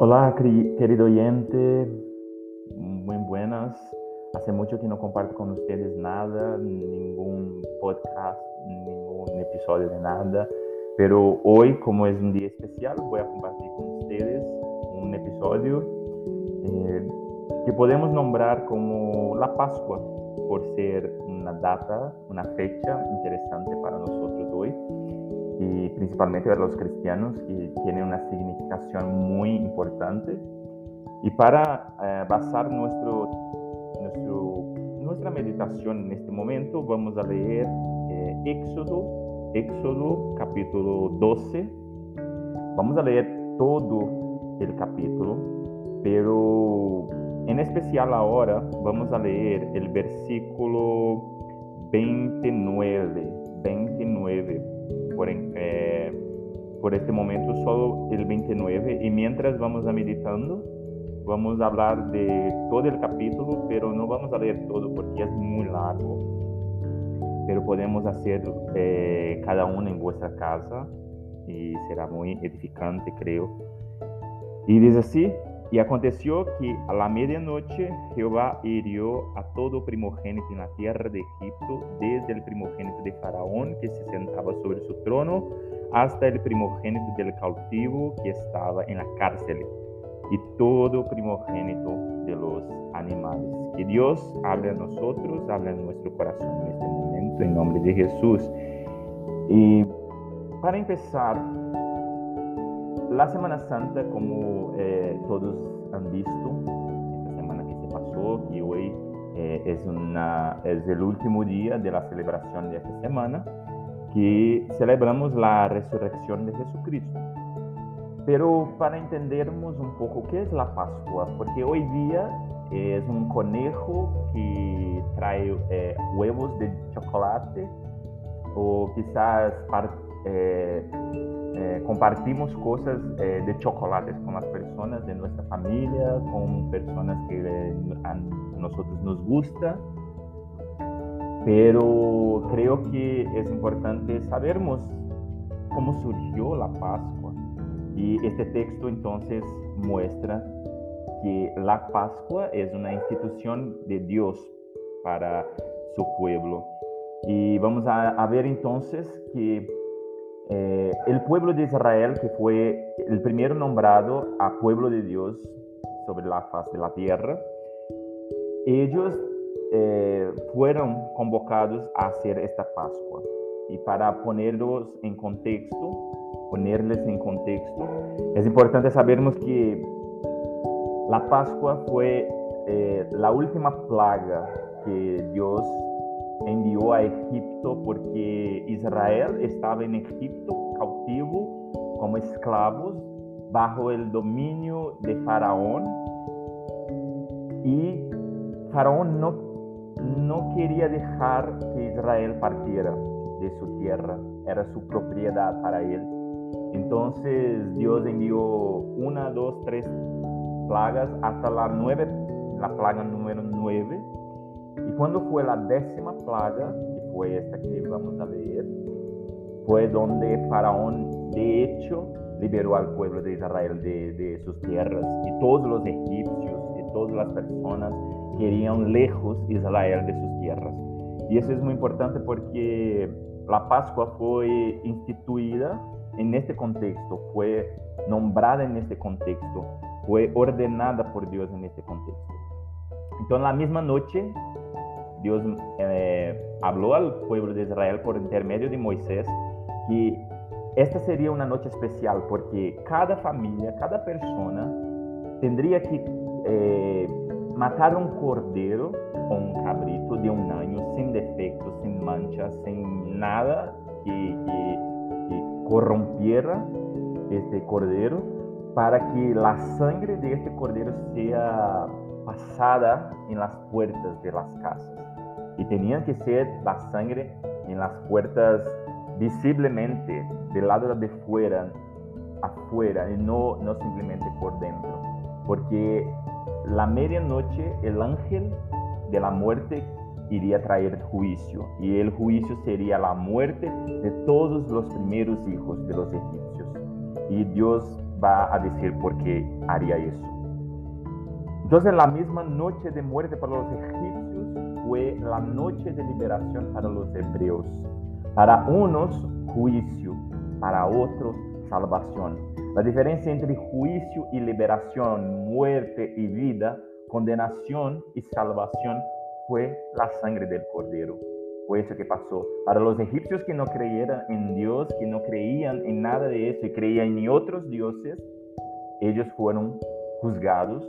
Hola, querido oyente, muy buenas. Hace mucho que no comparto con ustedes nada, ningún podcast, ningún episodio de nada, pero hoy, como es un día especial, voy a compartir con ustedes un episodio eh, que podemos nombrar como la Pascua, por ser una data, una fecha interesante para nosotros hoy y principalmente para los cristianos que tiene una significación muy importante. Y para eh, basar nuestro, nuestro, nuestra meditación en este momento, vamos a leer eh, Éxodo, Éxodo capítulo 12. Vamos a leer todo el capítulo, pero en especial ahora vamos a leer el versículo 29, 29 por, eh, por este momento solo el 29 y mientras vamos a meditando vamos a hablar de todo el capítulo, pero no vamos a leer todo porque es muy largo, pero podemos hacer eh, cada uno en vuestra casa y será muy edificante, creo. Y dice así, y aconteció que a la medianoche Jehová hirió a todo primogénito en la tierra de Egipto, desde el primogénito de Faraón que se sentaba sobre su trono, hasta el primogénito del cautivo que estaba en la cárcel, y todo primogénito de los animales. Que Dios hable a nosotros, hable a nuestro corazón en este momento, en nombre de Jesús. Y para empezar, la Semana Santa, como eh, todos han visto, esta semana que se pasó y hoy eh, es, una, es el último día de la celebración de esta semana, que celebramos la resurrección de Jesucristo. Pero para entendernos un poco qué es la Pascua, porque hoy día es un conejo que trae eh, huevos de chocolate o quizás eh, eh, compartimos cosas eh, de chocolates con las personas de nuestra familia, con personas que a nosotros nos gusta. Pero creo que es importante sabermos cómo surgió la Pascua. Y este texto entonces muestra que la Pascua es una institución de Dios para su pueblo. Y vamos a, a ver entonces que eh, el pueblo de Israel, que fue el primero nombrado a pueblo de Dios sobre la faz de la tierra, ellos eh, fueron convocados a hacer esta Pascua. Y para ponerlos en contexto, ponerles en contexto, es importante sabermos que la Pascua fue eh, la última plaga que Dios envió a Egipto porque Israel estaba en Egipto cautivo como esclavos bajo el dominio de Faraón y Faraón no, no quería dejar que Israel partiera de su tierra, era su propiedad para él. Entonces Dios envió una, dos, tres plagas hasta la nueve, la plaga número nueve cuando fue la décima plaga, que fue esta que vamos a leer, fue donde Faraón, de hecho, liberó al pueblo de Israel de, sus tierras. Y todos los egipcios y todas las personas querían lejos Israel de sus tierras. Y eso es muy importante porque la Pascua fue instituida en este contexto, fue nombrada en este contexto, fue ordenada por Dios en este contexto. Entonces, la misma noche Dios eh, habló al pueblo de Israel por intermedio de Moisés que esta sería una noche especial porque cada familia, cada persona tendría que eh, matar un cordero o un cabrito de un año sin defectos, sin manchas, sin nada que, que corrompiera este cordero para que la sangre de este cordero sea pasada en las puertas de las casas y tenían que ser la sangre en las puertas visiblemente del lado de fuera, afuera y no, no simplemente por dentro. Porque la medianoche el ángel de la muerte iría a traer juicio y el juicio sería la muerte de todos los primeros hijos de los egipcios. Y Dios va a decir por qué haría eso. Entonces la misma noche de muerte para los egipcios fue la noche de liberación para los hebreos. Para unos, juicio, para otros, salvación. La diferencia entre juicio y liberación, muerte y vida, condenación y salvación fue la sangre del cordero. Fue eso que pasó. Para los egipcios que no creyeran en Dios, que no creían en nada de eso y creían en otros dioses, ellos fueron juzgados,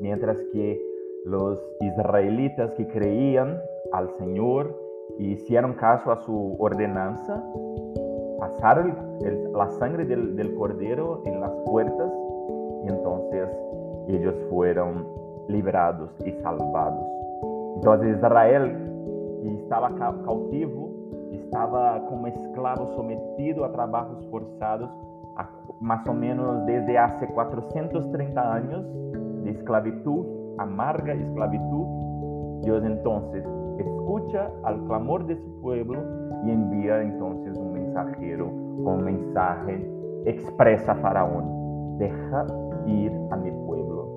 mientras que los israelitas que creían al Señor y hicieron caso a su ordenanza, pasaron la sangre del, cordero en las puertas y entonces ellos fueron librados y salvados. Entonces Israel, que estaba cautivo, estaba como esclavo sometido a trabajos forzados, más o menos desde hace 430 años de esclavitud, amarga esclavitud. Dios entonces escucha al clamor de su pueblo y envía entonces un mensajero con mensaje expresa a Faraón, deja ir a mi pueblo.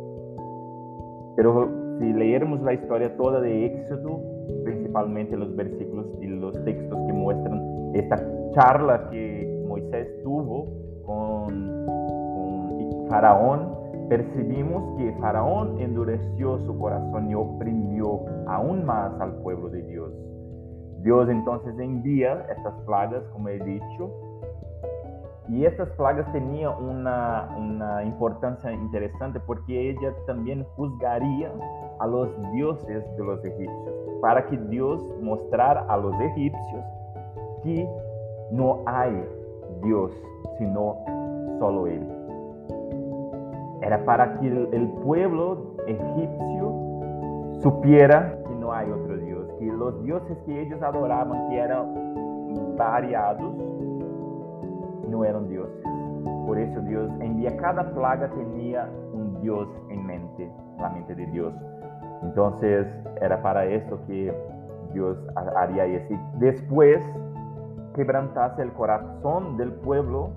Pero si leéramos la historia toda de Éxodo, principalmente los versículos y los textos que muestran esta charla que Moisés tuvo con, con Faraón, percibimos que Faraón endureció su corazón y oprimió aún más al pueblo de Dios. Dios entonces envía estas plagas, como he dicho, y estas plagas tenían una, una, importancia interesante porque ella también juzgaría a los dioses de los egipcios, para que Dios mostrara a los egipcios que no hay Dios, sino solo Él. Era para que el, pueblo egipcio supiera que no hay otro Dios, que los dioses que ellos adoraban, que eran variados, no eran dioses. Por eso Dios envía cada plaga tenía un Dios en mente, la mente de Dios. Entonces era para eso que Dios haría eso. Después quebrantase el corazón del pueblo,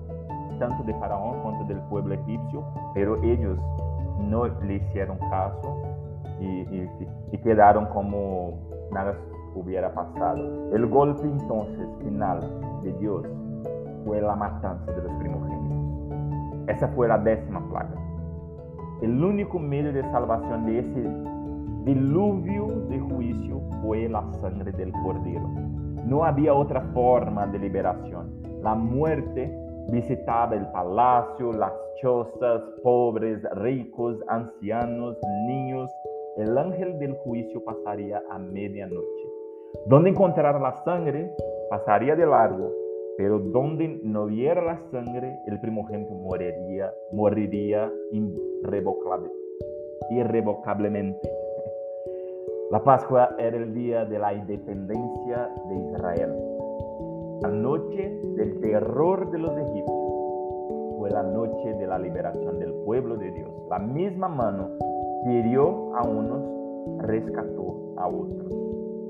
tanto de Faraón como del pueblo egipcio, pero ellos no le hicieron caso y, y quedaron como nada hubiera pasado. El golpe entonces final de Dios fue la matanza de los primogénitos. Esa fue la décima plaga. El único medio de salvación de ese diluvio de juicio fue la sangre del cordero. No había otra forma de liberación. La muerte visitaba el palacio, las chozas, pobres, ricos, ancianos, niños. El ángel del juicio pasaría a medianoche. Donde encontrar la sangre, pasaría de largo pero donde no hubiera la sangre, el primogénito moriría, moriría irrevocable, irrevocablemente. La Pascua era el día de la independencia de Israel. La noche del terror de los egipcios fue la noche de la liberación del pueblo de Dios. La misma mano que hirió a unos, rescató a otros.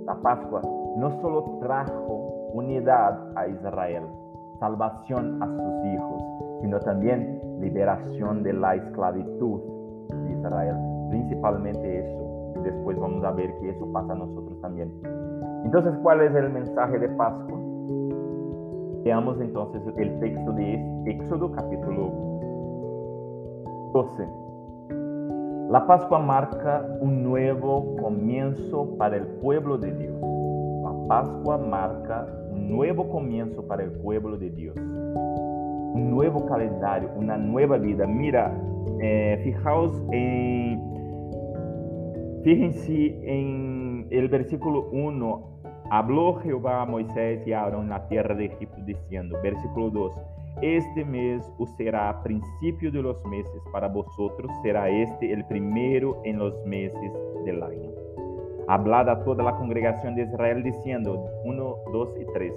La Pascua no solo trajo unidad a Israel, salvación a sus hijos, sino también liberación de la esclavitud de Israel. Principalmente eso. Después vamos a ver que eso pasa a nosotros también. Entonces, ¿cuál es el mensaje de Pascua? Veamos entonces el texto de Éxodo capítulo 12. La Pascua marca un nuevo comienzo para el pueblo de Dios. La Pascua marca nuevo comienzo para el pueblo de Dios. Un nuevo calendario, una nueva vida. Mira, eh, fijaos en, fíjense en el versículo 1. Habló Jehová a Moisés y a Aarón en la tierra de Egipto diciendo, versículo 2, este mes os será principio de los meses, para vosotros será este el primero en los meses del año hablad a toda la congregación de Israel diciendo, 1, 2 y 3.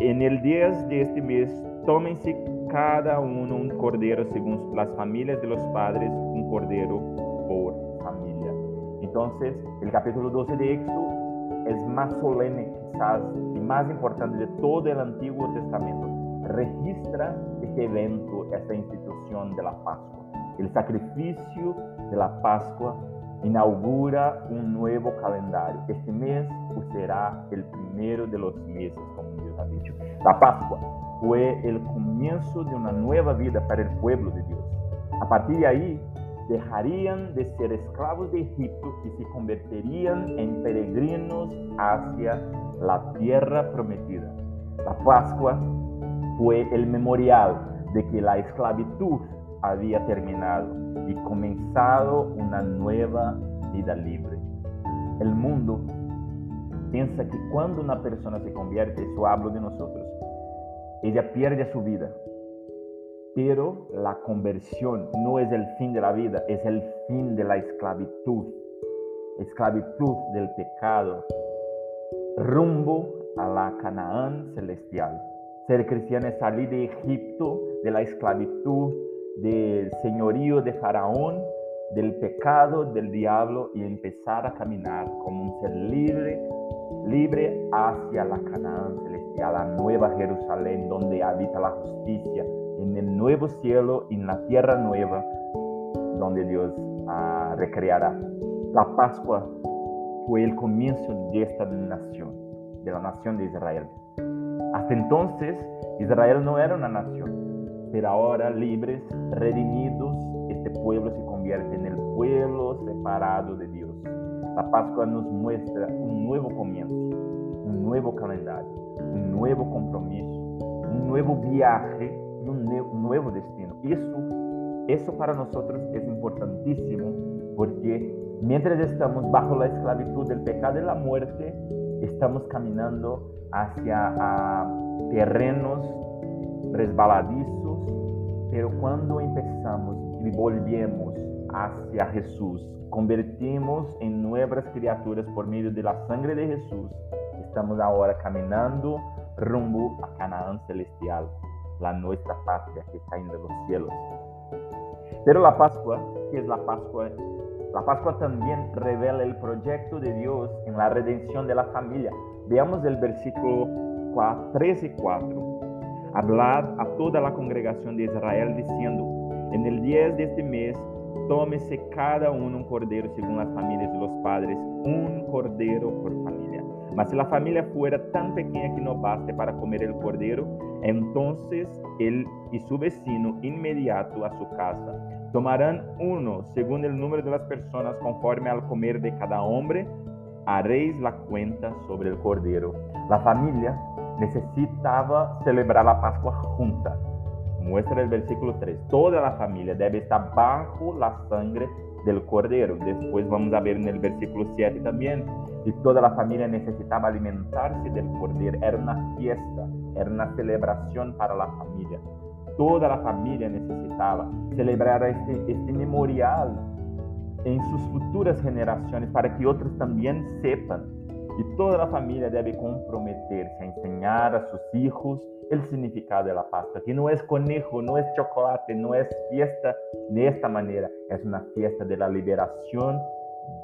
En el día de este mes, tómense cada uno un cordero según las familias de los padres, un cordero por familia. Entonces, el capítulo 12 de Éxodo es más solemne quizás y más importante de todo el Antiguo Testamento. Registra este evento, esta institución de la Pascua. El sacrificio de la Pascua inaugura un nuevo calendario. Este mes será el primero de los meses, como Dios ha dicho. La Pascua fue el comienzo de una nueva vida para el pueblo de Dios. A partir de ahí, dejarían de ser esclavos de Egipto y se convertirían en peregrinos hacia la tierra prometida. La Pascua fue el memorial de que la esclavitud había terminado y comenzado una nueva vida libre. El mundo piensa que cuando una persona se convierte, eso hablo de nosotros, ella pierde su vida. Pero la conversión no es el fin de la vida, es el fin de la esclavitud, esclavitud del pecado, rumbo a la Canaán celestial. Ser cristiano es salir de Egipto, de la esclavitud, del señorío de Faraón, del pecado, del diablo y empezar a caminar como un ser libre, libre hacia la Canaán celestial, la nueva Jerusalén, donde habita la justicia, en el nuevo cielo y en la tierra nueva, donde Dios uh, recreará. La Pascua fue el comienzo de esta nación, de la nación de Israel. Hasta entonces, Israel no era una nación, pero ahora libres, redimidos, este pueblo se convierte en el pueblo separado de Dios. La Pascua nos muestra un nuevo comienzo, un nuevo calendario, un nuevo compromiso, un nuevo viaje y un nuevo destino. Eso, eso para nosotros es importantísimo porque mientras estamos bajo la esclavitud del pecado y la muerte, estamos caminando hacia terrenos resbaladizos, pero cuando empezamos y volvemos hacia Jesús, convertimos en nuevas criaturas por medio de la sangre de Jesús, estamos ahora caminando rumbo a Canaán celestial, la nuestra patria que está en los cielos. Pero la Pascua, que es la Pascua? La Pascua también revela el proyecto de Dios en la redención de la familia. Veamos el versículo 13 y 4. Hablad a toda la congregación de Israel diciendo, en el 10 de este mes, tómese cada uno un cordero según las familias de los padres, un cordero por familia. Mas si la familia fuera tan pequeña que no baste para comer el cordero, entonces él y su vecino inmediato a su casa tomarán uno según el número de las personas conforme al comer de cada hombre, haréis la cuenta sobre el cordero. La familia necesitaba celebrar la Pascua junta. Muestra el versículo 3. Toda la familia debe estar bajo la sangre del cordero. Después vamos a ver en el versículo 7 también. Y toda la familia necesitaba alimentarse del cordero. Era una fiesta, era una celebración para la familia. Toda la familia necesitaba celebrar este, este memorial en sus futuras generaciones para que otros también sepan y toda la familia debe comprometerse a enseñar a sus hijos el significado de la Pascua, que no es conejo, no es chocolate, no es fiesta de esta manera, es una fiesta de la liberación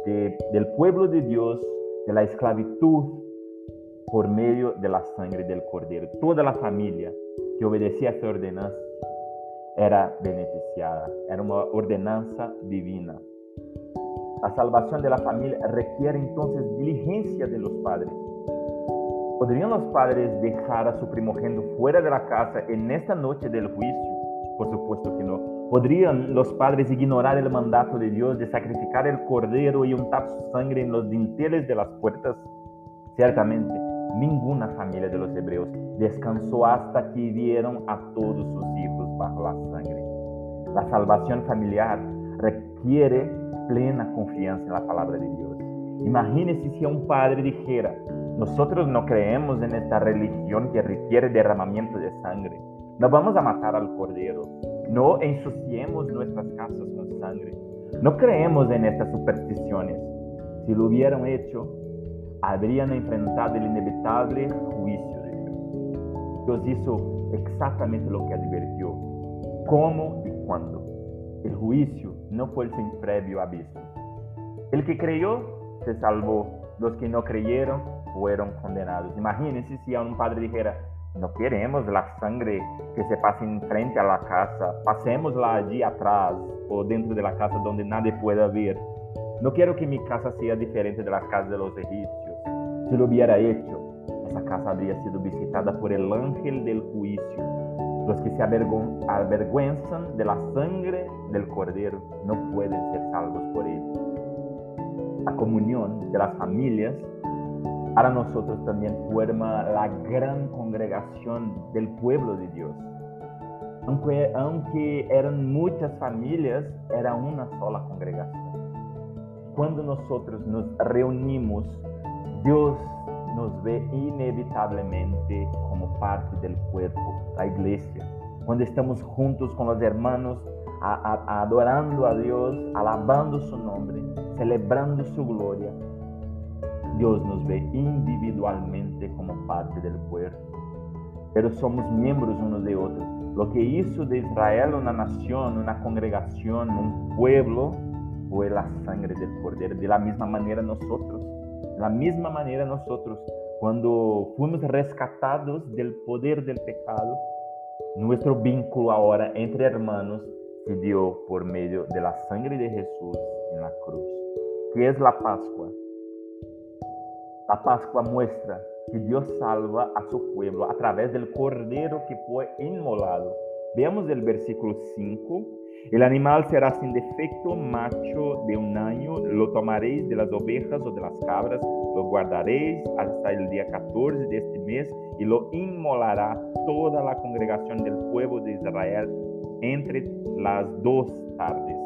del pueblo de Dios de la esclavitud por medio de la sangre del cordero. Toda la familia que obedecía a esta ordenanza era beneficiada, era una ordenanza divina. La salvación de la familia requiere entonces diligencia de los padres. ¿Podrían los padres dejar a su primogénito fuera de la casa en esta noche del juicio? Por supuesto que no. ¿Podrían los padres ignorar el mandato de Dios de sacrificar el cordero y untar su sangre en los dinteles de las puertas? Ciertamente, ninguna familia de los hebreos descansó hasta que vieron a todos sus hijos bajo la sangre. La salvación familiar requiere plena confianza en la palabra de Dios. Imagínese si un padre dijera, nosotros no creemos en esta religión que requiere derramamiento de sangre. No vamos a matar al cordero. No ensuciemos nuestras casas con sangre. No creemos en estas supersticiones. Si lo hubieran hecho, habrían enfrentado el inevitable juicio de Dios. Dios hizo exactamente lo que advirtió, cómo y cuándo. El juicio no fue el sin previo aviso. El que creyó se salvó, los que no creyeron fueron condenados. Imagínense si a un padre dijera, No queremos la sangre que se pase en frente a la casa. Pasémosla allí atrás o dentro de la casa donde nadie pueda ver. No quiero que mi casa sea diferente de las casas de los egipcios. Si lo hubiera hecho, esa casa habría sido visitada por el ángel del juicio. Los que se avergüenzan de la sangre del cordero no pueden ser salvos por él. La comunión de las familias para nosotros también forma la gran congregación del pueblo de Dios. Aunque, aunque eran muchas familias, era una sola congregación. Cuando nosotros nos reunimos, Dios nos ve inevitablemente como parte del cuerpo, la iglesia. Cuando estamos juntos con los hermanos, adorando a Dios, alabando su nombre, celebrando su gloria, Dios nos ve individualmente como parte del cuerpo, pero somos miembros unos de otros. Lo que hizo de Israel una nación, una congregación, un pueblo, fue la sangre del Cordero. De la misma manera nosotros, la misma manera nosotros, cuando fuimos rescatados del poder del pecado, nuestro vínculo ahora entre hermanos se dio por medio de la sangre de Jesús en la cruz. ¿Qué es la Pascua? La Pascua muestra que Dios salva a su pueblo a través del cordero que fue inmolado. Veamos el versículo 5. El animal será sin defecto, macho de un año, lo tomaréis de las ovejas o de las cabras, lo guardaréis hasta el día 14 de este mes y lo inmolará toda la congregación del pueblo de Israel entre las dos tardes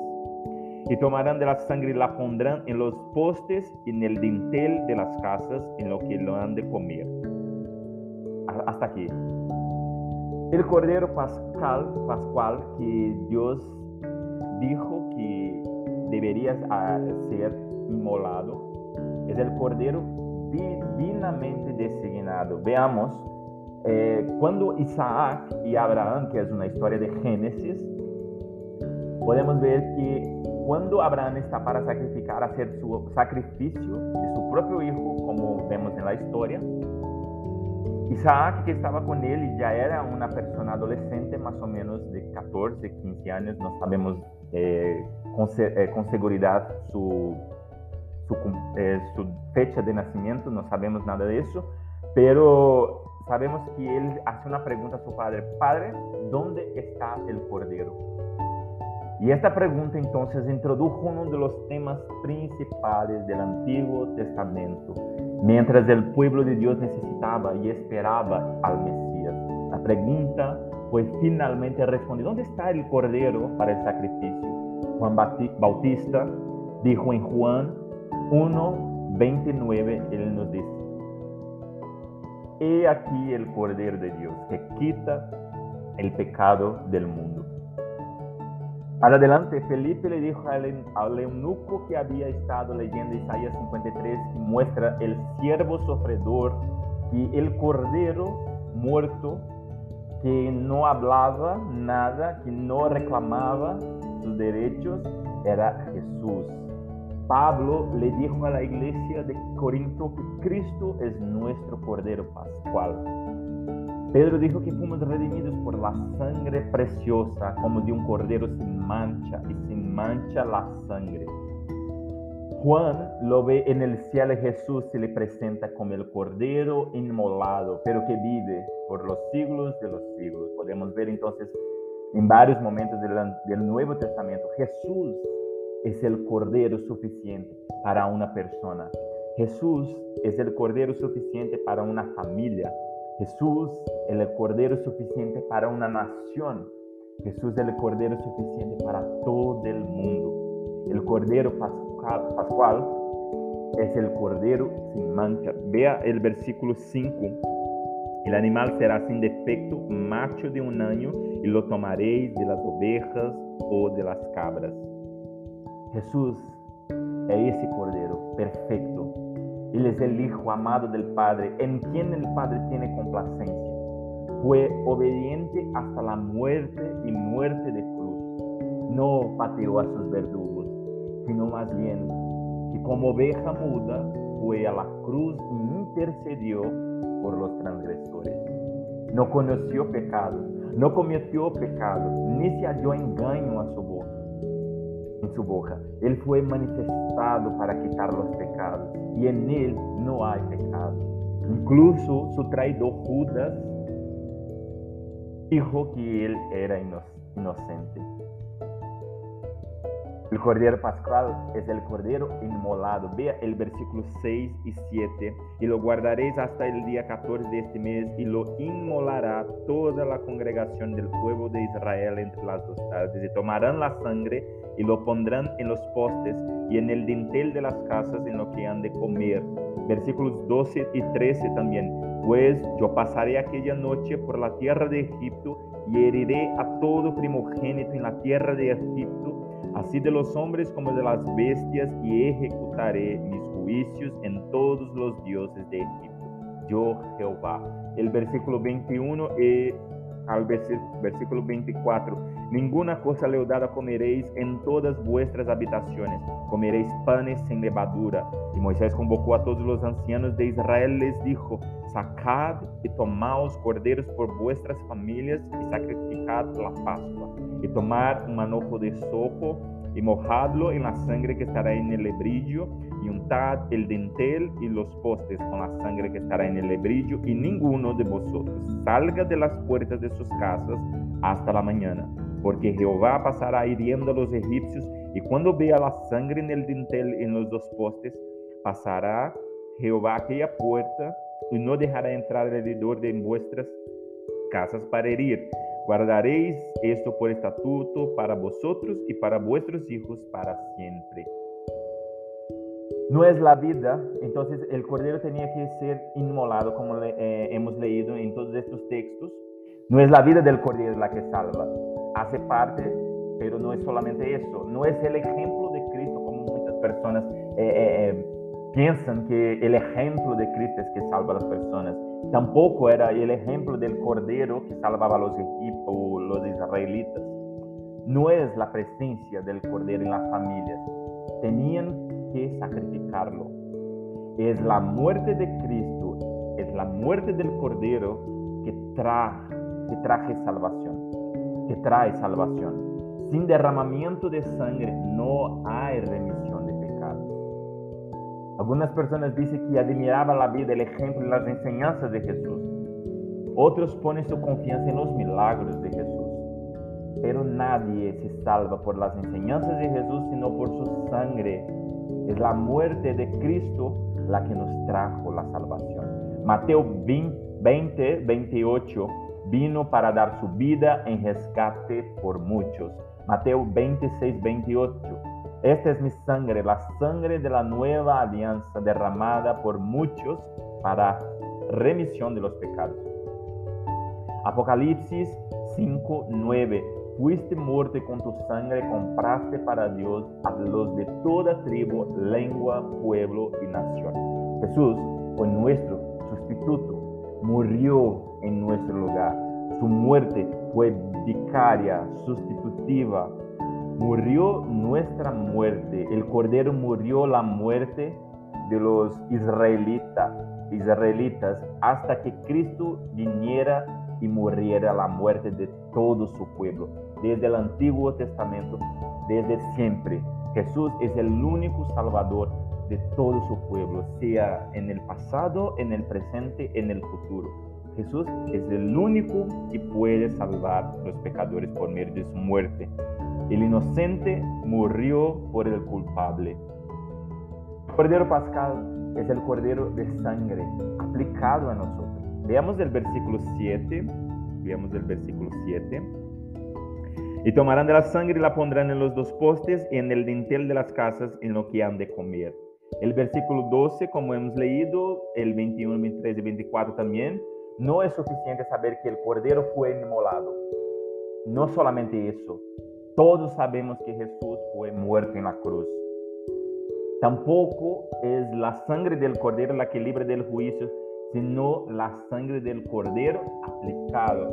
y tomarán de la sangre y la pondrán en los postes y en el dintel de las casas en lo que lo han de comer. Hasta aquí. El cordero pascal, pascual que Dios dijo que debería ser inmolado es el cordero divinamente designado. Veamos, eh, cuando Isaac y Abraham, que es una historia de Génesis, podemos ver que cuando Abraham está para sacrificar, hacer su sacrificio de su propio hijo, como vemos en la historia, Isaac, que estaba con él ya era una persona adolescente, más o menos de 14, 15 años, no sabemos eh, con, eh, con, seguridad su, su, eh, su fecha de nacimiento, no sabemos nada de eso, pero sabemos que él hace una pregunta a su padre, Padre, ¿dónde está el cordero? Y esta pregunta entonces introdujo uno de los temas principales del Antiguo Testamento, mientras el pueblo de Dios necesitaba y esperaba al Mesías. La pregunta fue finalmente respondida, ¿dónde está el cordero para el sacrificio? Juan Bautista dijo en Juan 1, 29, él nos dice, He aquí el cordero de Dios que quita el pecado del mundo. Adelante, Felipe le dijo al, eunuco que había estado leyendo Isaías 53 y muestra el siervo sofredor y el cordero muerto que no hablaba nada, que no reclamaba sus derechos, era Jesús. Pablo le dijo a la iglesia de Corinto que Cristo es nuestro cordero pascual. Pedro dijo que fuimos redimidos por la sangre preciosa como de un cordero sin mancha y sin mancha la sangre. Juan lo ve en el cielo y Jesús se le presenta como el cordero inmolado, pero que vive por los siglos de los siglos. Podemos ver entonces en varios momentos del, del Nuevo Testamento, Jesús es el cordero suficiente para una persona. Jesús es el cordero suficiente para una familia. Jesús es el cordero suficiente para una nación. Jesús es el cordero suficiente para todo el mundo. El cordero pascual, es el cordero sin mancha. Vea el versículo 5. El animal será sin defecto, macho de un año, y lo tomaréis de las ovejas o de las cabras. Jesús es ese cordero perfecto, él es el Hijo amado del Padre, en quien el Padre tiene complacencia. Fue obediente hasta la muerte y muerte de cruz. No pateó a sus verdugos, sino más bien que como oveja muda fue a la cruz y intercedió por los transgresores. no conoció pecado, no cometió pecado, ni se halló engaño a su boca, en su boca. Él fue manifestado para quitar los pecados y en él no hay pecado. Incluso su traidor Judas dijo que él era inocente. El Cordero Pascual es el Cordero inmolado. Vea el versículo 6 y 7. Y lo guardaréis hasta el día 14 de este mes y lo inmolará toda la congregación del pueblo de Israel entre las dos tardes. Y tomarán la sangre y lo pondrán en los postes y en el dintel de las casas en lo que han de comer. Versículos 12 y 13 también. Pues yo pasaré aquella noche por la tierra de Egipto y heriré a todo primogénito en la tierra de Egipto así de los hombres como de las bestias, y ejecutaré mis juicios en todos los dioses de Egipto. Yo Jehová. El versículo 21 y al versículo 24. Ninguna cosa leudada comeréis en todas vuestras habitaciones. Comeréis panes sin levadura. Y Moisés convocó a todos los ancianos de Israel, les dijo, sacad y tomaos corderos por vuestras familias y sacrificad la Pascua y tomar un manojo de sopo y mojadlo en la sangre que estará en el lebrillo y untad el dintel y los postes con la sangre que estará en el lebrillo y ninguno de vosotros salga de las puertas de sus casas hasta la mañana, porque Jehová pasará hiriendo a los egipcios y cuando vea la sangre en el dintel en los dos postes, pasará Jehová aquella puerta y no dejará entrar alrededor de vuestras casas para herir Guardaréis esto por estatuto para vosotros y para vuestros hijos para siempre. No es la vida, entonces el cordero tenía que ser inmolado, como eh, hemos leído en todos estos textos. No es la vida del cordero la que salva, hace parte, pero no es solamente eso. No es el ejemplo de Cristo como muchas personas eh, eh, piensan que el ejemplo de Cristo es que salva a las personas. Tampoco era el ejemplo del cordero que salvaba a los egipcios, israelitas. No es la presencia del cordero en las familias. Tenían que sacrificarlo. Es la muerte de Cristo, es la muerte del cordero que trae, que trae salvación, que trae salvación. Sin derramamiento de sangre no hay remisión de algunas personas dicen que admiraban la vida, el ejemplo y las enseñanzas de Jesús. Otros ponen su confianza en los milagros de Jesús. Pero nadie se salva por las enseñanzas de Jesús, sino por su sangre. Es la muerte de Cristo la que nos trajo la salvación. Mateo 20, 28 vino para dar su vida en rescate por muchos. Mateo 26, 28 esta es mi sangre, la sangre de la nueva alianza derramada por muchos para remisión de los pecados. Apocalipsis 5, 9. Fuiste muerte con tu sangre, compraste para Dios a los de toda tribu, lengua, pueblo y nación. Jesús fue nuestro sustituto, murió en nuestro lugar. Su muerte fue vicaria, sustitutiva, murió nuestra muerte. El Cordero murió la muerte de los israelitas, israelitas hasta que Cristo viniera y muriera la muerte de todo su pueblo. Desde el Antiguo Testamento, desde siempre. Jesús es el único Salvador de todo su pueblo, sea en el pasado, en el presente, en el futuro. Jesús es el único que puede salvar a los pecadores por medio de su muerte. El inocente murió por el culpable. El Cordero Pascal es el Cordero de sangre aplicado a nosotros. Veamos el versículo 7. Veamos el versículo 7. Y tomarán de la sangre y la pondrán en los dos postes y en el dintel de las casas en lo que han de comer. El versículo 12, como hemos leído, el 21, 23 y 24 también, no es suficiente saber que el cordero fue inmolado. No solamente eso, todos sabemos que Jesús fue muerto en la cruz. Tampoco es la sangre del cordero la que libra del juicio, sino la sangre del cordero aplicada.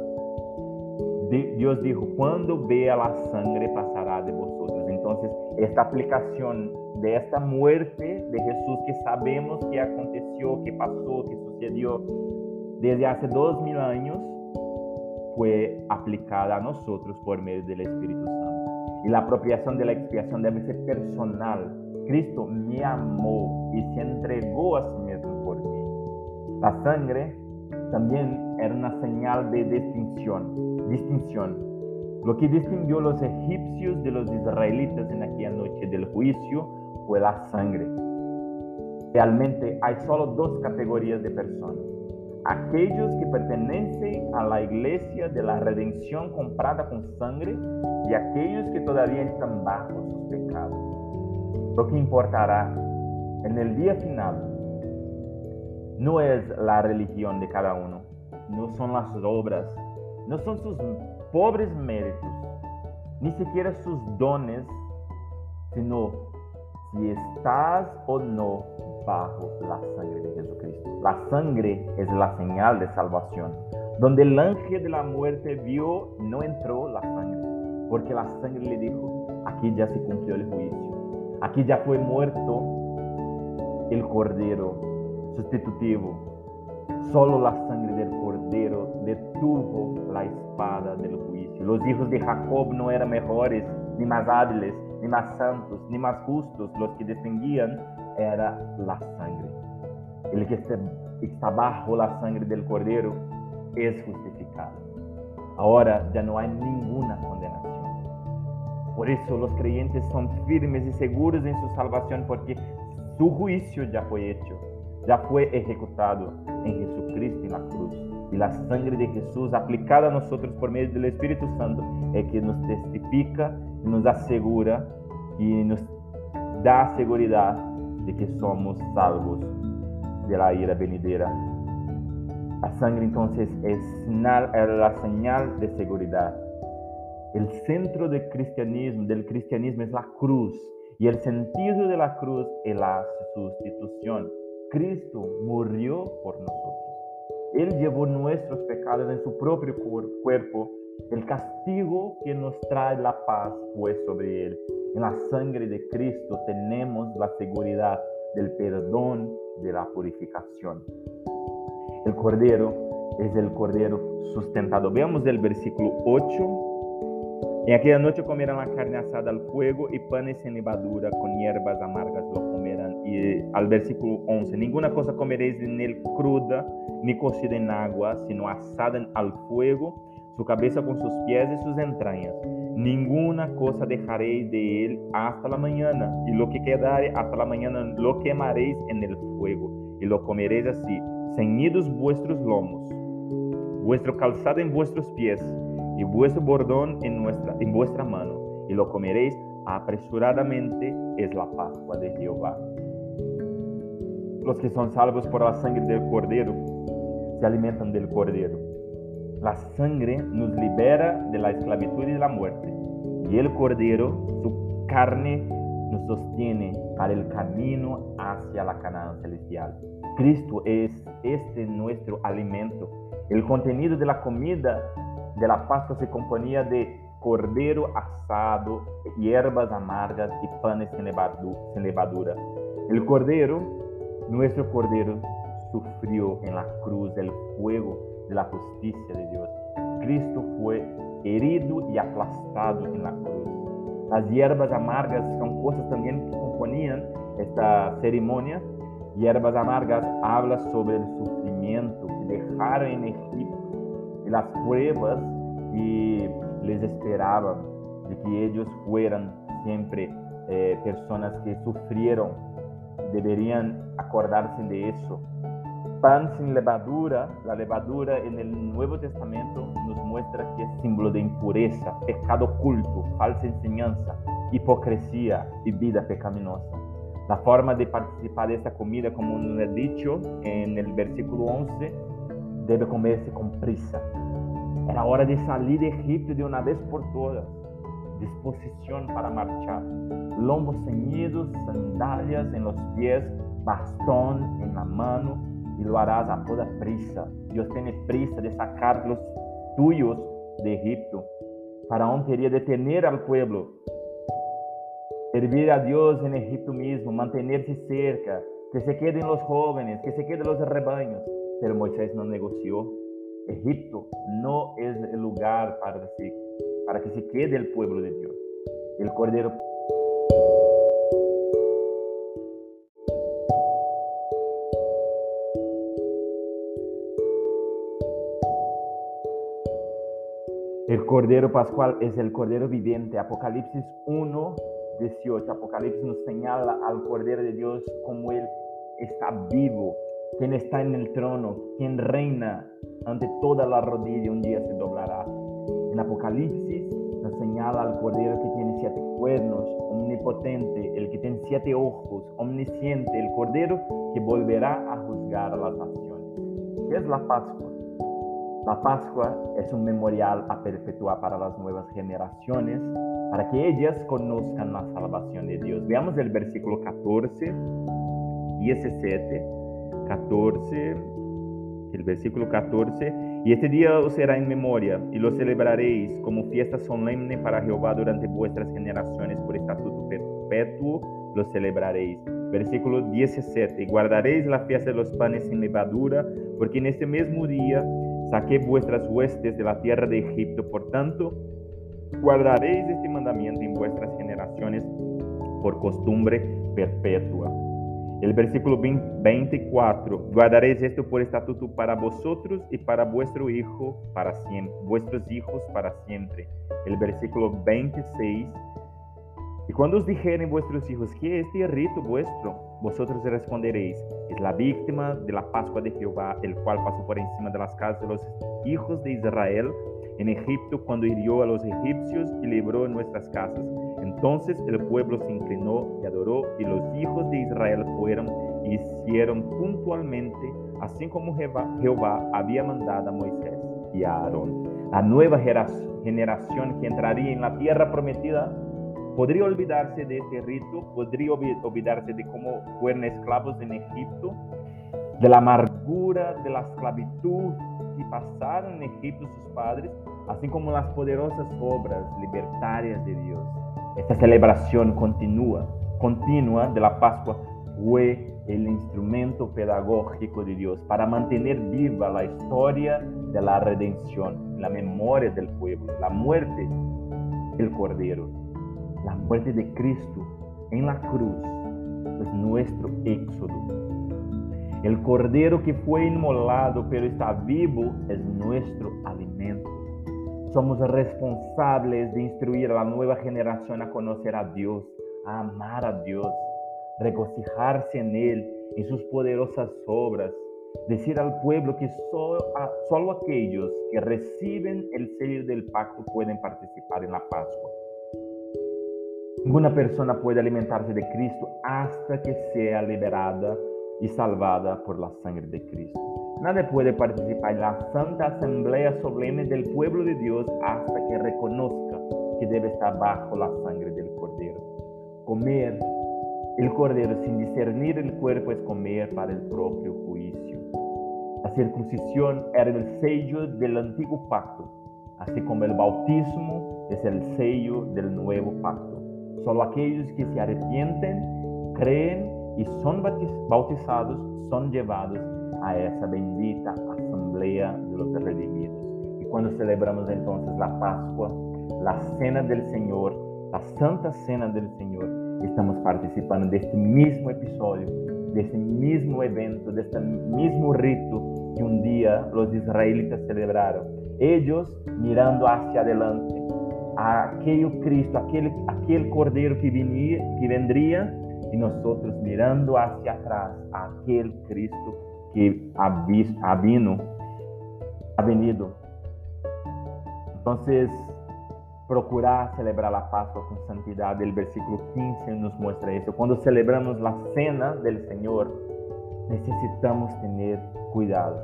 Dios dijo, cuando vea la sangre pasará de vosotros. Entonces, esta aplicación de esta muerte de Jesús que sabemos que aconteció, que pasó, que sucedió desde hace dos mil años, fue aplicada a nosotros por medio del Espíritu Santo. Y la apropiación de la expiación debe ser personal. Cristo me amó y se entregó a sí mismo por mí. La sangre también era una señal de distinción, distinción. Lo que distinguió a los egipcios de los israelitas en aquella noche del juicio fue la sangre. Realmente hay solo dos categorías de personas. Aquellos que pertenecen a la iglesia de la redención comprada con sangre y aquellos que todavía están bajo sus pecados. Lo que importará en el día final no es la religión de cada uno, no son las obras, no son sus pobres méritos, ni siquiera sus dones, sino si estás o no bajo la sangre de Jesucristo. La sangre es la señal de salvación. Donde el ángel de la muerte vio, no entró la sangre, porque la sangre le dijo, aquí ya se cumplió el juicio, aquí ya fue muerto el cordero sustitutivo. Solo la sangre del cordero detuvo la espada del juicio. Los hijos de Jacob no eran mejores, ni más hábiles, ni más santos, ni más justos. Los que distinguían era la sangre. El que está bajo la sangre del cordero es justificado. Ahora ya no hay ninguna condenación. Por eso los creyentes son firmes y seguros en su salvación porque su juicio ya fue hecho, ya fue ejecutado en Jesucristo en la cruz. Y la sangre de Jesús aplicada a nosotros por medio del Espíritu Santo es que nos testifica, nos asegura y nos da seguridad de que somos salvos de la ira venidera. La sangre entonces es la señal de seguridad. El centro del cristianismo, del cristianismo es la cruz y el sentido de la cruz es la sustitución. Cristo murió por nosotros. Él llevó nuestros pecados en su propio cuerpo. El castigo que nos trae la paz fue sobre él. En la sangre de Cristo tenemos la seguridad del perdón, de la purificación. El cordero es el cordero sustentado. Veamos el versículo 8. En aquella noche comerán la carne asada al fuego y panes sin levadura con hierbas amargas lo comerán. Y al versículo 11, ninguna cosa comeréis en él cruda ni cocida en agua, sino asada al fuego, su cabeza con sus pies y sus entrañas ninguna cosa dejaréis de él hasta la mañana, y lo que quedare hasta la mañana lo quemaréis en el fuego, y lo comeréis así, ceñidos vuestros lomos, vuestro calzado en vuestros pies, y vuestro bordón en, en vuestra mano, y lo comeréis apresuradamente, es la Pascua de Jehová. Los que son salvos por la sangre del cordero se alimentan del cordero la sangre nos libera de la esclavitud y de la muerte. Y el cordero, su carne, nos sostiene para el camino hacia la Canaán celestial. Cristo es este nuestro alimento. El contenido de la comida de la Pascua se componía de cordero asado, hierbas amargas y panes sin levadura. El cordero, nuestro cordero, sufrió en la cruz del fuego de la justicia de Dios. Cristo fue herido y aplastado en la cruz. Las hierbas amargas son cosas también que componían esta ceremonia. Hierbas amargas habla sobre el sufrimiento que dejaron en Egipto y las pruebas que les esperaban de que ellos fueran siempre eh, personas que sufrieron. Deberían acordarse de eso pan sin levadura, la levadura en el Nuevo Testamento nos muestra que es símbolo de impureza, pecado oculto, falsa enseñanza, hipocresía y vida pecaminosa. La forma de participar de esta comida, como nos he dicho en el versículo 11, debe comerse con prisa. Era hora de salir de Egipto de una vez por todas. Disposición para marchar. Lombos ceñidos, sandalias en los pies, bastón en la mano y lo harás a toda prisa. Dios tiene prisa de sacar los tuyos de Egipto. Faraón quería detener al pueblo, servir a Dios en Egipto mismo, mantenerse cerca, que se queden los jóvenes, que se queden los rebaños. Pero Moisés no negoció. Egipto no es el lugar para, para que se quede el pueblo de Dios. El Cordero El Cordero Pascual es el Cordero viviente. Apocalipsis 1, 18. Apocalipsis nos señala al Cordero de Dios como Él está vivo, quien está en el trono, quien reina ante toda la rodilla, un día se doblará. En Apocalipsis nos señala al Cordero que tiene siete cuernos, omnipotente, el que tiene siete ojos, omnisciente, el Cordero que volverá a juzgar a las naciones. ¿Qué es la Pascua? La Pascua es un memorial a perpetuar para las nuevas generaciones, para que ellas conozcan la salvación de Dios. Veamos el versículo 14, 17, 14, el versículo 14. Y este día os será en memoria, y lo celebraréis como fiesta solemne para Jehová durante vuestras generaciones, por estatuto perpetuo lo celebraréis. Versículo 17. Guardaréis la fiesta de los panes sin levadura, porque en este mismo día saqué vuestras huestes de la tierra de Egipto. Por tanto, guardaréis este mandamiento en vuestras generaciones por costumbre perpetua. El versículo 24, guardaréis esto por estatuto para vosotros y para vuestro hijo para siempre, vuestros hijos para siempre. El versículo 26, y cuando os dijeren vuestros hijos, ¿qué es este rito vuestro? Vosotros responderéis, es la víctima de la Pascua de Jehová, el cual pasó por encima de las casas de los hijos de Israel en Egipto cuando hirió a los egipcios y libró nuestras casas. Entonces el pueblo se inclinó y adoró, y los hijos de Israel fueron y hicieron puntualmente, así como Jehová había mandado a Moisés y a Aarón. La nueva generación que entraría en la tierra prometida podría olvidarse de este rito, podría olvidarse de cómo fueron esclavos en Egipto, de la amargura, de la esclavitud que pasaron en Egipto sus padres, así como las poderosas obras libertarias de Dios. Esta celebración continua, continua de la Pascua fue el instrumento pedagógico de Dios para mantener viva la historia de la redención, la memoria del pueblo, la muerte del Cordero la muerte de Cristo en la cruz es nuestro éxodo. El cordero que fue inmolado pero está vivo es nuestro alimento. Somos responsables de instruir a la nueva generación a conocer a Dios, a amar a Dios, regocijarse en Él, en sus poderosas obras, decir al pueblo que solo, solo aquellos que reciben el sello del pacto pueden participar en la Pascua. Ninguna persona puede alimentarse de Cristo hasta que sea liberada y salvada por la sangre de Cristo. Nadie puede participar en la santa asamblea solemne del pueblo de Dios hasta que reconozca que debe estar bajo la sangre del Cordero. Comer el Cordero sin discernir el cuerpo es comer para el propio juicio. La circuncisión era el sello del antiguo pacto, así como el bautismo es el sello del nuevo pacto. Solo aquellos que se arrepienten, creen y son bautizados son llevados a esa bendita asamblea de los redimidos. Y cuando celebramos entonces la Pascua, la cena del Señor, la santa cena del Señor, estamos participando de este mismo episodio, de este mismo evento, de este mismo rito que un día los israelitas celebraron. Ellos mirando hacia adelante, aquel Cristo, aquel, aquel Cordero que, venía, que vendría y nosotros mirando hacia atrás aquel Cristo que ha, vino, ha venido. Entonces, procurar celebrar la Pascua con santidad. El versículo 15 nos muestra eso. Cuando celebramos la cena del Señor, necesitamos tener cuidado,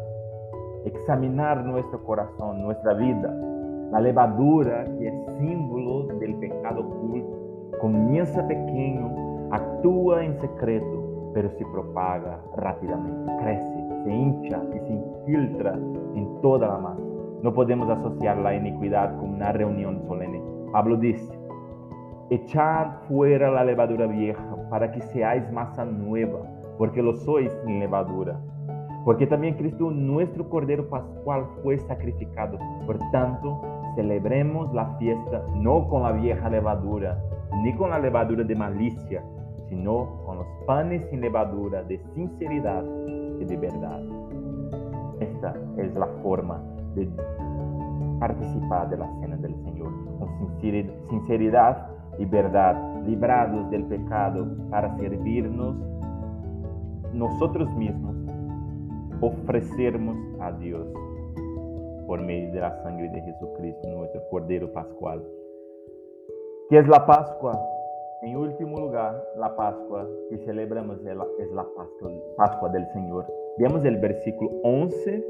examinar nuestro corazón, nuestra vida la levadura, que es símbolo del pecado oculto, comienza pequeño, actúa en secreto, pero se propaga rápidamente, crece, se hincha y se infiltra en toda la masa. No podemos asociar la iniquidad con una reunión solemne. Pablo dice, echad fuera la levadura vieja para que seáis masa nueva, porque lo sois sin levadura. porque también Cristo, nuestro Cordero Pascual, fue sacrificado. Por tanto, celebremos la fiesta no con la vieja levadura, ni con la levadura de malicia, sino con los panes sin levadura de sinceridad y de verdad. Esta es la forma de participar de la cena del Señor, con sinceridad y verdad, librados del pecado para servirnos nosotros mismos ofrecermos a Dios por medio de la sangre de Jesucristo, nuestro Cordero Pascual. ¿Qué es la Pascua? En último lugar, la Pascua que celebramos es la Pascua, Pascua del Señor. Veamos el versículo 11.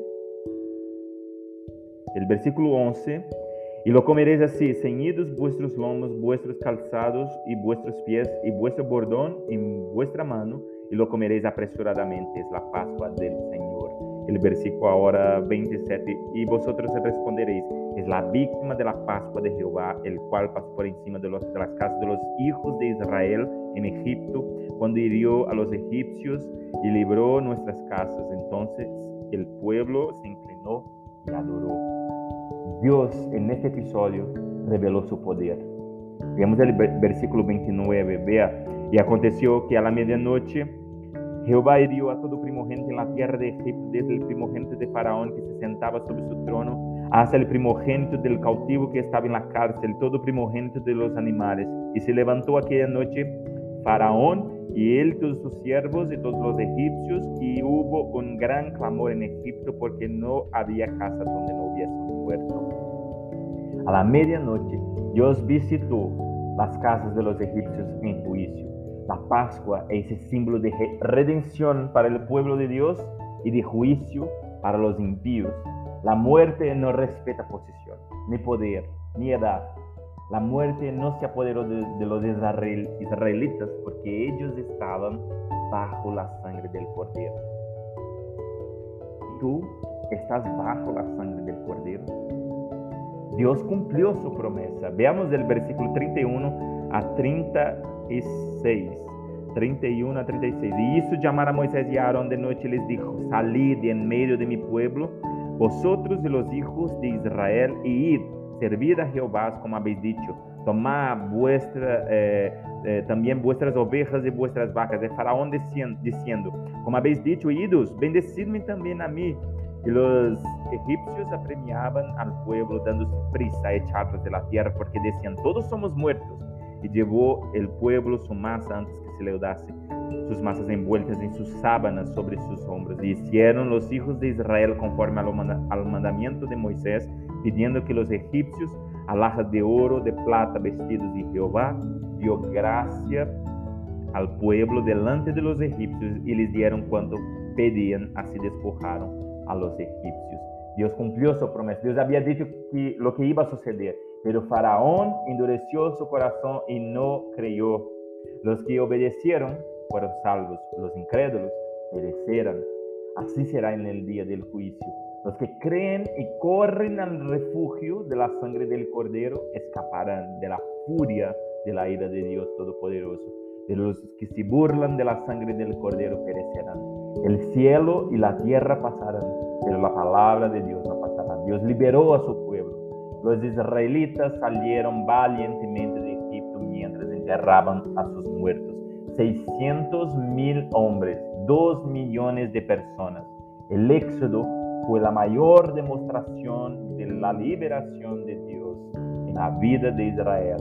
El versículo 11. Y lo comeréis así, ceñidos vuestros lomos, vuestros calzados y vuestros pies, y vuestro bordón en vuestra mano, y lo comeréis apresuradamente. Es la Pascua del Señor el versículo ahora 27, y vosotros responderéis, es la víctima de la Pascua de Jehová, el cual pasó por encima de, los, de las casas de los hijos de Israel en Egipto, cuando hirió a los egipcios y libró nuestras casas. Entonces el pueblo se inclinó y adoró. Dios en este episodio reveló su poder. Veamos el versículo 29, vea, y aconteció que a la medianoche Jehová hirió a todo primogénito en la tierra de Egipto, desde el primogénito de Faraón que se sentaba sobre su trono, hasta el primogénito del cautivo que estaba en la cárcel, todo primogénito de los animales. Y se levantó aquella noche Faraón y él, todos sus siervos y todos los egipcios, y hubo un gran clamor en Egipto porque no había casa donde no hubiese muerto. A la medianoche Dios visitó las casas de los egipcios en juicio la Pascua es ese símbolo de redención para el pueblo de Dios y de juicio para los impíos. La muerte no respeta posición, ni poder, ni edad. La muerte no se apoderó de, los israelitas porque ellos estaban bajo la sangre del Cordero. ¿Tú estás bajo la sangre del Cordero? Dios cumplió su promesa. Veamos el versículo 31 a 36. 31 a 36. Y hizo llamar a Moisés y a Aarón de noche y les dijo, salid en medio de mi pueblo, vosotros y los hijos de Israel, y id, servid a Jehová como habéis dicho. Tomad vuestra, eh, eh, vuestras ovejas y vuestras vacas. De Faraón diciendo, como habéis dicho, idos, bendecidme también a mí. Y los egipcios apremiaban al pueblo, dándose prisa a echarlos de la tierra, porque decían, todos somos muertos y llevó el pueblo su masa antes que se le dase, sus masas envueltas en sus sábanas sobre sus hombros. Y hicieron los hijos de Israel conforme al mandamiento de Moisés, pidiendo que los egipcios, alhajas de oro, de plata, vestidos de Jehová, dio gracia al pueblo delante de los egipcios y les dieron cuanto pedían, así despojaron a los egipcios. Dios cumplió su promesa. Dios había dicho que lo que iba a suceder. Pero Faraón endureció su corazón y no creyó. Los que obedecieron fueron salvos, los incrédulos perecerán. Así será en el día del juicio. Los que creen y corren al refugio de la sangre del Cordero escaparán de la furia de la ira de Dios Todopoderoso. De los que se burlan de la sangre del Cordero perecerán. El cielo y la tierra pasarán, pero la palabra de Dios no pasará. Dios liberó a su pueblo los israelitas salieron valientemente de Egipto mientras enterraban a sus muertos. 600 mil hombres, 2 millones de personas. El éxodo fue la mayor demostración de la liberación de Dios en la vida de Israel,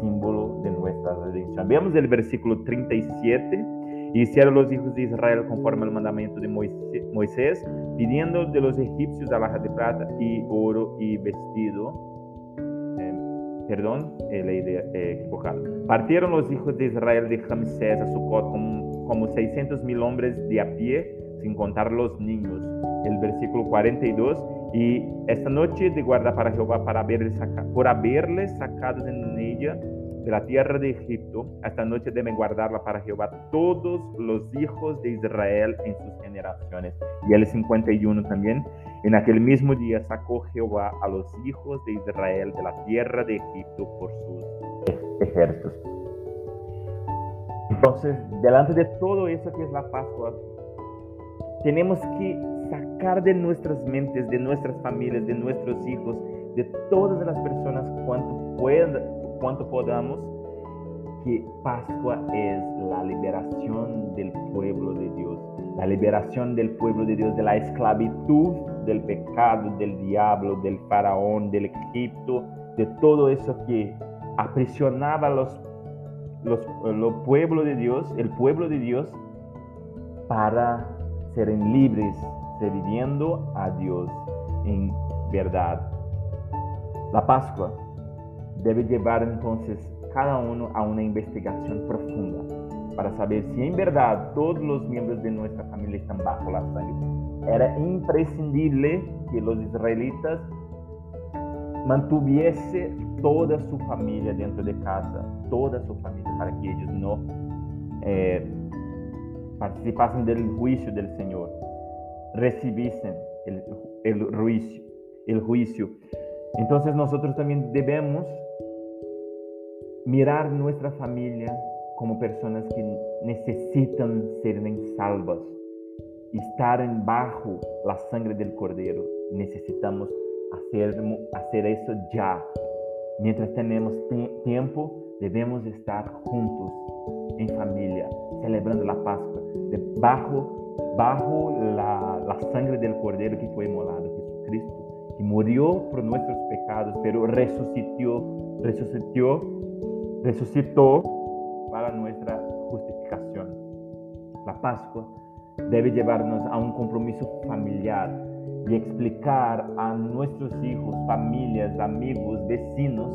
símbolo de nuestra redención. Veamos el versículo 37 hicieron los hijos de Israel conforme al mandamiento de Moisés, pidiendo de los egipcios alhajas de plata y oro y vestido. Eh, perdón, eh, la idea eh, equivocada. Partieron los hijos de Israel de Ramsés a Sucot como, como 600 mil hombres de a pie, sin contar los niños. El versículo 42. Y esta noche de guarda para Jehová para haberles por haberles sacado en ella de la tierra de Egipto, esta noche deben guardarla para Jehová todos los hijos de Israel en sus generaciones. Y el 51 también, en aquel mismo día sacó Jehová a los hijos de Israel de la tierra de Egipto por sus ejércitos. Entonces, delante de todo eso que es la Pascua, Tenemos que sacar de nuestras mentes, de nuestras familias, de nuestros hijos, de todas las personas cuanto, pueda, cuanto podamos, que Pascua es la liberación del pueblo de Dios, la liberación del pueblo de Dios de la esclavitud, del pecado, del diablo, del faraón, del Egipto, de todo eso que aprisionaba los, los, los pueblos de Dios, el pueblo de Dios, para ser libres, serviendo a Dios en verdad. La Pascua debe llevar entonces cada uno a una investigación profunda para saber si en verdad todos los miembros de nuestra familia están bajo la sangre. Era imprescindible que los israelitas mantuviese toda su familia dentro de casa, toda su familia, para que ellos no eh, participasen del juicio del Señor, recibiesen el, el, juicio, el juicio. Entonces mirar nuestra familia como personas que necesitan ser salvas, estar bajo la sangre del Cordero. Necesitamos hacer, hacer eso ya. Mientras tenemos tiempo, debemos estar juntos, en familia, celebrando la Pascua, bajo, bajo la, la sangre del Cordero que fue molado, Jesucristo, que murió por nuestros pecados, pero resucitó, resucitó resucitó para nuestra justificación. La Pascua debe llevarnos a un compromiso familiar y explicar a nuestros hijos, familias, amigos, vecinos,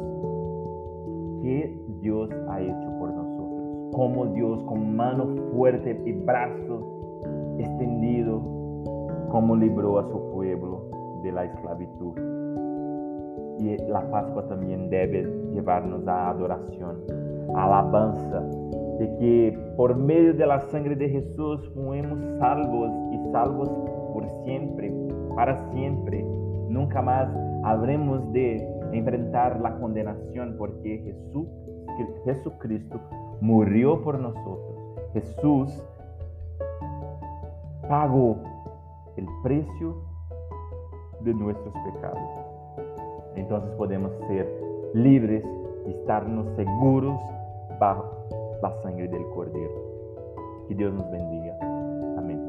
qué Dios ha hecho por nosotros, cómo Dios con mano fuerte y brazo extendido, cómo libró a su pueblo de la esclavitud. Y la Pascua también debe llevarnos a adoración, alabanza, de que por medio de la sangre de Jesús fuimos salvos y salvos por siempre, para siempre. Nunca más habremos de enfrentar la condenación porque Jesús, Jesucristo murió por nosotros. Jesús pagó el precio de nuestros pecados entonces podemos ser libres y estarnos seguros bajo la sangre del Cordero. Que Dios nos bendiga. Amén.